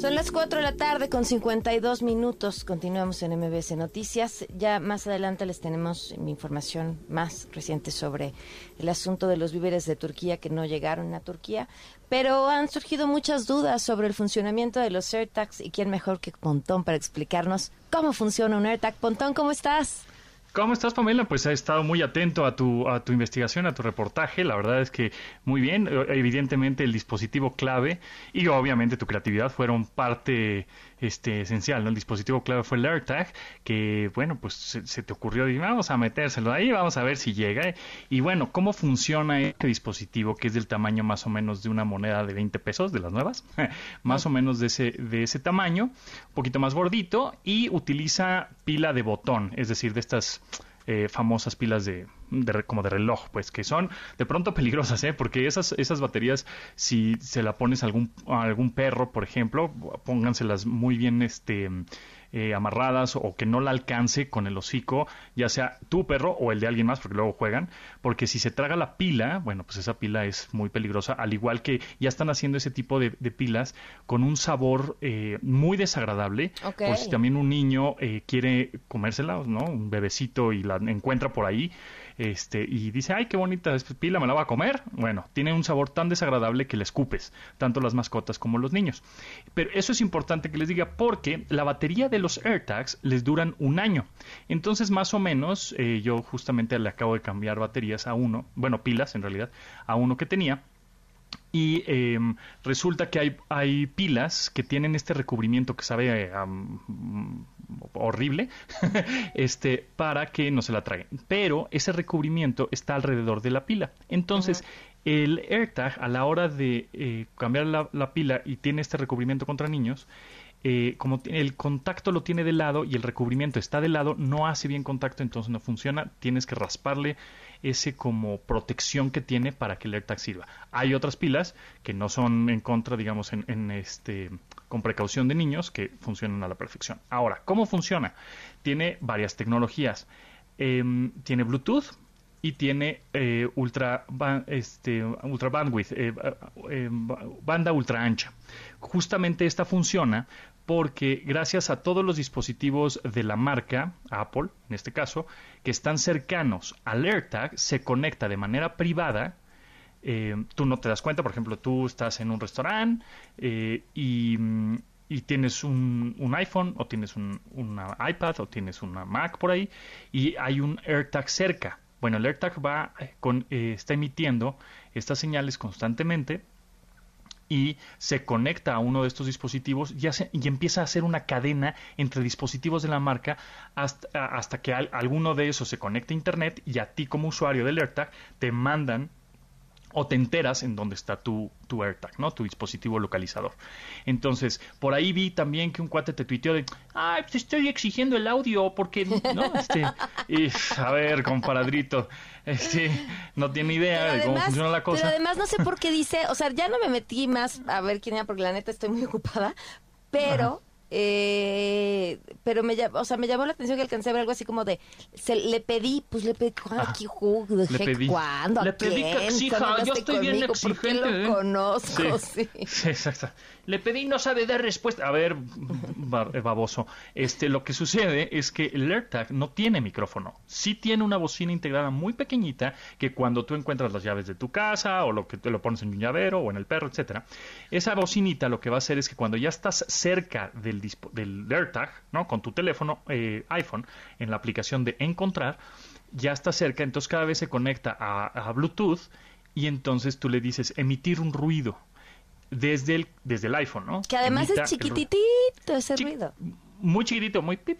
Son las 4 de la tarde con 52 minutos. Continuamos en MBS Noticias. Ya más adelante les tenemos información más reciente sobre el asunto de los víveres de Turquía que no llegaron a Turquía. Pero han surgido muchas dudas sobre el funcionamiento de los AirTags y quién mejor que Pontón para explicarnos cómo funciona un AirTag. Pontón, ¿cómo estás? ¿Cómo estás, Pamela? Pues he estado muy atento a tu, a tu investigación, a tu reportaje. La verdad es que muy bien. Evidentemente el dispositivo clave y obviamente tu creatividad fueron parte este, esencial. El dispositivo clave fue el AirTag, que bueno, pues se, te ocurrió y vamos a metérselo ahí, vamos a ver si llega. Y bueno, ¿cómo funciona este dispositivo que es del tamaño más o menos de una moneda de 20 pesos, de las nuevas? más o menos de ese, de ese tamaño, un poquito más gordito y utiliza pila de botón, es decir, de estas eh, famosas pilas de, como de reloj, pues que son de pronto peligrosas, ¿eh? porque esas, esas baterías, si se la pones a algún, a algún perro, por ejemplo, pónganselas muy bien este, eh, amarradas o que no la alcance con el hocico, ya sea tu perro o el de alguien más, porque luego juegan, porque si se traga la pila, bueno, pues esa pila es muy peligrosa, al igual que ya están haciendo ese tipo de, pilas con un sabor eh, muy desagradable, por si también un niño eh, quiere comérsela, ¿no? Un bebecito y la encuentra por ahí, este, y dice, ay, qué bonita pila, me la va a comer. Bueno, tiene un sabor tan desagradable que le escupes, tanto las mascotas como los niños. Pero eso es importante que les diga porque la batería de los AirTags les duran un año. Entonces, más o menos, eh, yo justamente le acabo de cambiar baterías a uno, bueno, pilas en realidad, a uno que tenía. Y em, resulta que hay, hay, pilas que tienen este recubrimiento que sabe horrible este para que no se la traguen. Pero ese recubrimiento está alrededor de la pila. Entonces el AirTag a la hora de eh, cambiar la, la, pila y tiene este recubrimiento contra niños eh, como el contacto lo tiene de lado y el recubrimiento está de lado, no hace bien contacto, entonces no funciona. Tienes que rasparle ese como protección que tiene para que el AirTag sirva. Hay otras pilas que no son en contra, digamos, en, este con precaución de niños que funcionan a la perfección. Ahora, ¿cómo funciona? Tiene varias tecnologías. Em, tiene Bluetooth, y tiene eh, ultra, este, ultra bandwidth, eh, banda ultra ancha. Justamente esta funciona porque gracias a todos los dispositivos de la marca, Apple en este caso, que están cercanos al AirTag, se conecta de manera privada. Eh, tú no te das cuenta, por ejemplo, tú estás en un restaurante eh, y, tienes un, iPhone o tienes un una iPad o tienes una Mac por ahí y hay un AirTag cerca. Bueno, el AirTag va eh, con, está emitiendo estas señales constantemente y se conecta a uno de estos dispositivos y, y empieza a hacer una cadena entre dispositivos de la marca hasta, hasta que alguno de esos se conecte a Internet y a ti como usuario del AirTag te mandan o te enteras en dónde está tu, tu AirTag, ¿no? Tu dispositivo localizador. Entonces, por ahí vi también que un cuate te tuiteó de, ay, pues estoy exigiendo el audio porque, ¿no? Este, y, a ver, comparadrito, este, no tiene idea de cómo funciona la cosa. Pero además no sé por qué dice, o sea, ya no me metí más a ver quién era porque la neta estoy muy ocupada, pero... Eh, pero me, o sea, me llamó la atención que alcancé a ver algo así como de, se, le pedí, pues le pedí, aquí, le pedí, ¿cuándo? Le pedí que exija, yo estoy bien exigente. Lo ¿eh? conozco, sí. sí. exacto. Le pedí no sabe dar respuesta. A ver, baboso. Este, lo que sucede es que el AirTag no tiene micrófono. Sí tiene una bocina integrada muy pequeñita que cuando tú encuentras las llaves de tu casa o lo que te lo pones en un llavero o en el perro, etcétera, esa bocinita lo que va a hacer es que cuando ya estás cerca del, del AirTag, ¿no? Con tu teléfono eh, iPhone en la aplicación de encontrar, ya está cerca, entonces cada vez se conecta a, a Bluetooth y entonces tú le dices emitir un ruido desde el, desde el iPhone, ¿no? Que además es chiquititito ese ruido. Muy chiquitito, muy pi,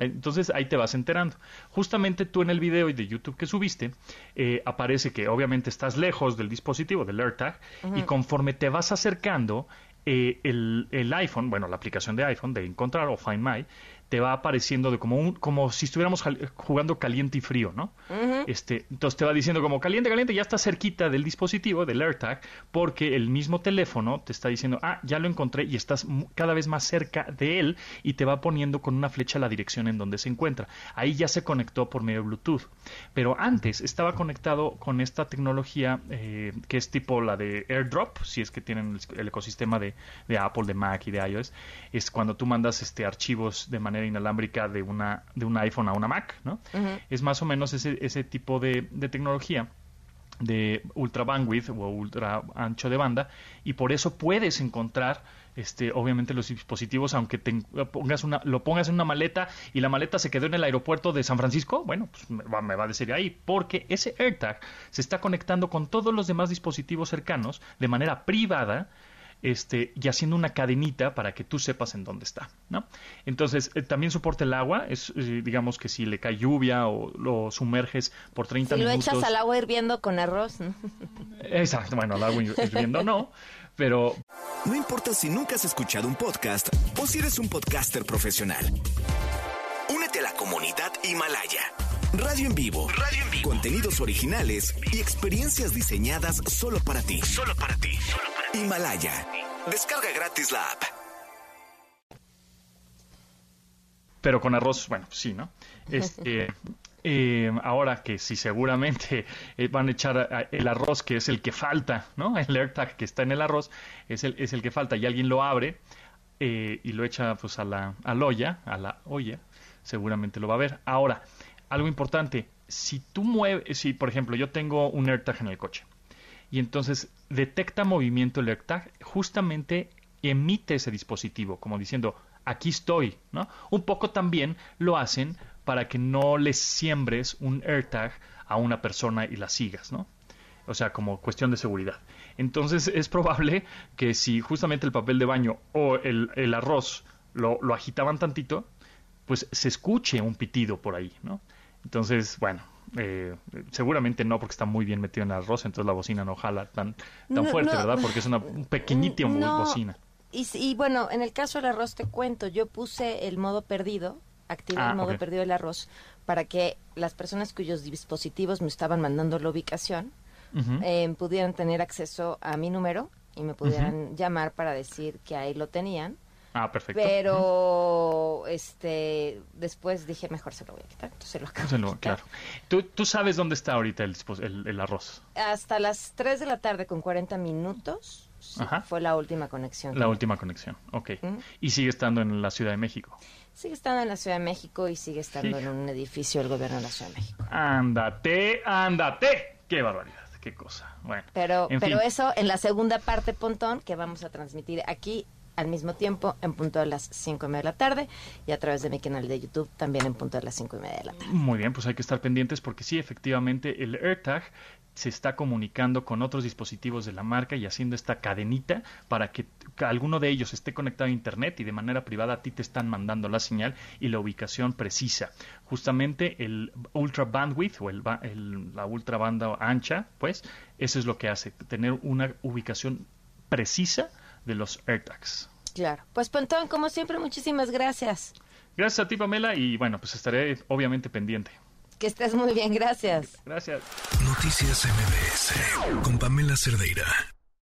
Entonces ahí te vas enterando. Justamente tú en el video de YouTube que subiste, eh, aparece que obviamente estás lejos del dispositivo, del AirTag, y conforme te vas acercando, eh, el, el, iPhone, bueno, la aplicación de iPhone de Encontrar o Find My, te va apareciendo de como un, como si estuviéramos jugando caliente y frío, ¿no? Este, entonces te va diciendo como caliente, caliente, ya está cerquita del dispositivo, del AirTag, porque el mismo teléfono te está diciendo, ah, ya lo encontré y estás cada vez más cerca de él y te va poniendo con una flecha la dirección en donde se encuentra. Ahí ya se conectó por medio de Bluetooth. Pero antes estaba conectado con esta tecnología eh, que es tipo la de AirDrop, si es que tienen el, ecosistema de, Apple, de Mac y de iOS, es cuando tú mandas este archivos de manera inalámbrica de una de un iPhone a una Mac, ¿no? Es más o menos ese, ese tipo de, tecnología de ultra bandwidth o ultra ancho de banda y por eso puedes encontrar este, obviamente los dispositivos, aunque te pongas una, lo pongas en una maleta y la maleta se quedó en el aeropuerto de San Francisco, bueno, pues me va, me va a decir ahí, porque ese AirTag se está conectando con todos los demás dispositivos cercanos de manera privada este, y haciendo una cadenita para que tú sepas en dónde está, ¿no? Entonces, eh, también soporta el agua, es, eh, digamos que si le cae lluvia o lo sumerges por 30 minutos... Si lo echas al agua hirviendo con arroz, ¿no? Exacto, bueno, al agua hirviendo no, pero... No importa si nunca has escuchado un podcast o si eres un podcaster profesional. Únete a la comunidad Himalaya. Radio en vivo. Radio en vivo. Contenidos originales y experiencias diseñadas solo para ti. Solo para ti. Solo para ti. Himalaya. Descarga gratis la app. Pero con arroz, bueno, sí, ¿no? Este, eh, ahora que si seguramente eh, van a echar el arroz, que es el que falta, ¿no? El AirTag que está en el arroz es el, es el que falta y alguien lo abre eh, y lo echa pues a la, a la olla, a la olla, seguramente lo va a ver. Ahora, algo importante, si tú mueves, si por ejemplo yo tengo un AirTag en el coche y entonces detecta movimiento el AirTag, justamente emite ese dispositivo, como diciendo, aquí estoy, ¿no? Un poco también lo hacen para que no les siembres un AirTag a una persona y la sigas, ¿no? O sea, como cuestión de seguridad. Entonces es probable que si justamente el papel de baño o el, arroz lo, agitaban tantito, pues se escuche un pitido por ahí, ¿no? Entonces, bueno, eh, seguramente no porque está muy bien metido en el arroz, entonces la bocina no jala tan, tan fuerte, ¿verdad? Porque es una pequeñita bocina. Y, y, bueno, en el caso del arroz te cuento, yo puse el modo perdido activé el ah, modo perdido del arroz para que las personas cuyos dispositivos me estaban mandando la ubicación eh, pudieran tener acceso a mi número y me pudieran llamar para decir que ahí lo tenían. Ah, perfecto. Pero este después dije, mejor se lo voy a quitar. Entonces lo acabo Claro. ¿Tú, ¿Tú, sabes dónde está ahorita el, el, arroz? Hasta las 3 de la tarde con 40 minutos fue la última conexión. La última conexión, ok. ¿Y sigue estando en la Ciudad de México? Sigue estando en la Ciudad de México y sigue estando en un edificio del gobierno de la Ciudad de México. Ándate, ándate. Qué barbaridad, qué cosa. Bueno, pero, pero eso en la segunda parte, Pontón, que vamos a transmitir aquí al mismo tiempo en punto de las cinco y media de la tarde y a través de mi canal de YouTube también en punto de las cinco y media de la tarde. Muy bien, pues hay que estar pendientes porque sí, efectivamente, el AirTag se está comunicando con otros dispositivos de la marca y haciendo esta cadenita para que, alguno de ellos esté conectado a Internet y de manera privada a ti te están mandando la señal y la ubicación precisa. Justamente el ultra bandwidth o el, la ultra banda ancha, pues eso es lo que hace, tener una ubicación precisa de los AirTags. Claro. Pues Pontón, como siempre, muchísimas gracias. Gracias a ti, Pamela, y bueno, pues estaré obviamente pendiente. Que estés muy bien, gracias. Gracias. Noticias MBS con Pamela Cerdeira.